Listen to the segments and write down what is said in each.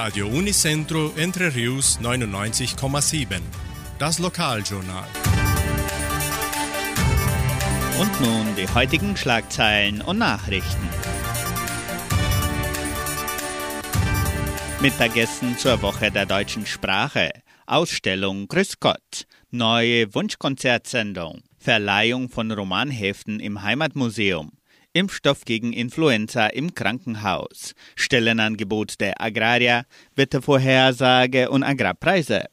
Radio Unicentro Entre Rius 99,7. Das Lokaljournal. Und nun die heutigen Schlagzeilen und Nachrichten. Mittagessen zur Woche der deutschen Sprache. Ausstellung Grüß Gott. Neue Wunschkonzertsendung. Verleihung von Romanheften im Heimatmuseum. Impfstoff gegen Influenza im Krankenhaus, Stellenangebot der Agraria, Wettervorhersage und Agrarpreise.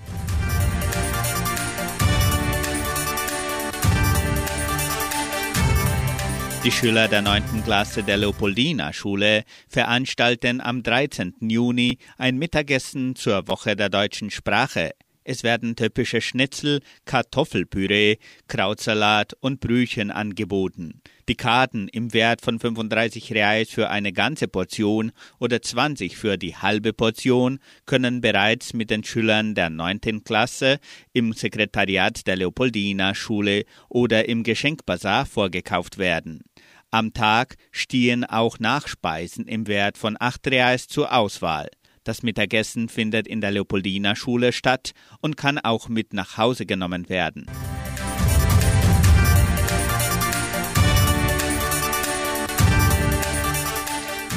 Die Schüler der 9. Klasse der Leopoldina Schule veranstalten am 13. Juni ein Mittagessen zur Woche der deutschen Sprache. Es werden typische Schnitzel, Kartoffelpüree, Krautsalat und Brüchen angeboten. Die Karten im Wert von 35 Reais für eine ganze Portion oder 20 für die halbe Portion können bereits mit den Schülern der 9. Klasse im Sekretariat der Leopoldina Schule oder im Geschenkbazar vorgekauft werden. Am Tag stehen auch Nachspeisen im Wert von 8 Reais zur Auswahl. Das Mittagessen findet in der Leopoldina Schule statt und kann auch mit nach Hause genommen werden.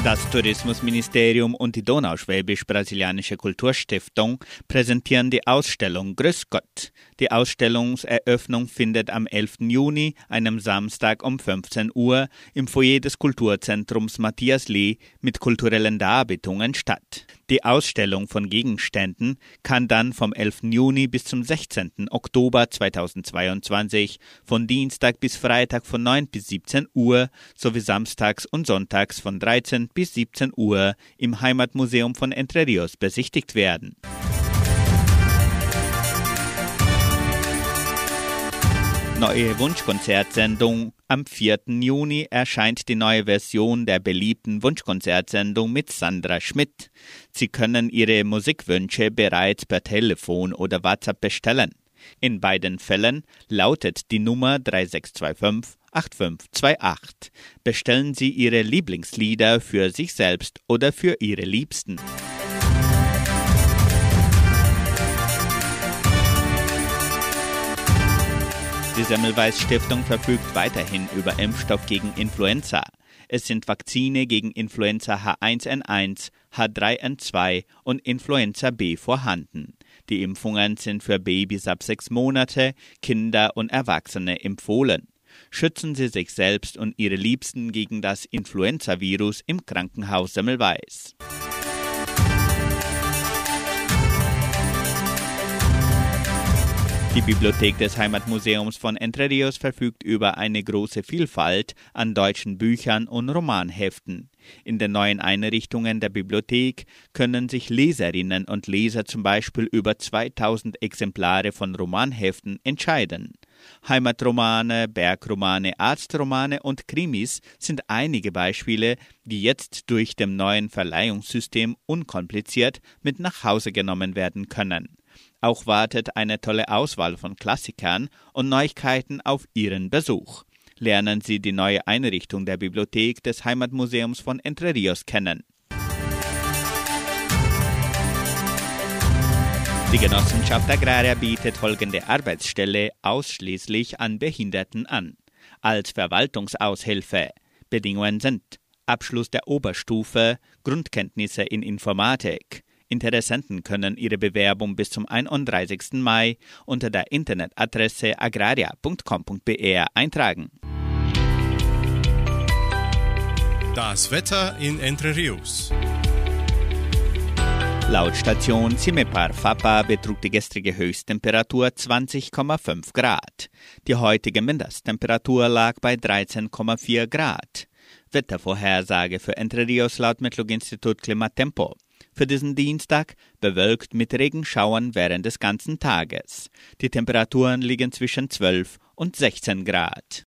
Das Tourismusministerium und die Donauschwäbisch-Brasilianische Kulturstiftung präsentieren die Ausstellung Grüß Gott. Die Ausstellungseröffnung findet am 11. Juni, einem Samstag um 15 Uhr, im Foyer des Kulturzentrums Matthias Lee mit kulturellen Darbietungen statt. Die Ausstellung von Gegenständen kann dann vom 11. Juni bis zum 16. Oktober 2022 von Dienstag bis Freitag von 9 bis 17 Uhr sowie samstags und sonntags von 13 bis 17 Uhr im Heimatmuseum von Entre Rios besichtigt werden. Neue Wunschkonzertsendung. Am 4. Juni erscheint die neue Version der beliebten Wunschkonzertsendung mit Sandra Schmidt. Sie können Ihre Musikwünsche bereits per Telefon oder WhatsApp bestellen. In beiden Fällen lautet die Nummer 3625 8528. Bestellen Sie Ihre Lieblingslieder für sich selbst oder für Ihre Liebsten. Die Semmelweis Stiftung verfügt weiterhin über Impfstoff gegen Influenza. Es sind Vakzine gegen Influenza H1N1, H3N2 und Influenza B vorhanden. Die Impfungen sind für Babys ab sechs Monate, Kinder und Erwachsene empfohlen. Schützen Sie sich selbst und Ihre Liebsten gegen das Influenza-Virus im Krankenhaus Semmelweis. Die Bibliothek des Heimatmuseums von Entre Rios verfügt über eine große Vielfalt an deutschen Büchern und Romanheften. In den neuen Einrichtungen der Bibliothek können sich Leserinnen und Leser zum Beispiel über 2000 Exemplare von Romanheften entscheiden. Heimatromane, Bergromane, Arztromane und Krimis sind einige Beispiele, die jetzt durch dem neuen Verleihungssystem unkompliziert mit nach Hause genommen werden können. Auch wartet eine tolle Auswahl von Klassikern und Neuigkeiten auf Ihren Besuch. Lernen Sie die neue Einrichtung der Bibliothek des Heimatmuseums von Entre Rios kennen. Die Genossenschaft Agraria bietet folgende Arbeitsstelle ausschließlich an Behinderten an. Als Verwaltungsaushilfe. Bedingungen sind Abschluss der Oberstufe, Grundkenntnisse in Informatik, Interessenten können ihre Bewerbung bis zum 31. Mai unter der Internetadresse agraria.com.br eintragen. Das Wetter in Entre Rios. Laut Station Cimepar Fapa betrug die gestrige Höchsttemperatur 20,5 Grad. Die heutige Mindesttemperatur lag bei 13,4 Grad. Wettervorhersage für Entre Rios laut Metlog-Institut Klimatempo für diesen Dienstag bewölkt mit Regenschauern während des ganzen Tages. Die Temperaturen liegen zwischen 12 und 16 Grad.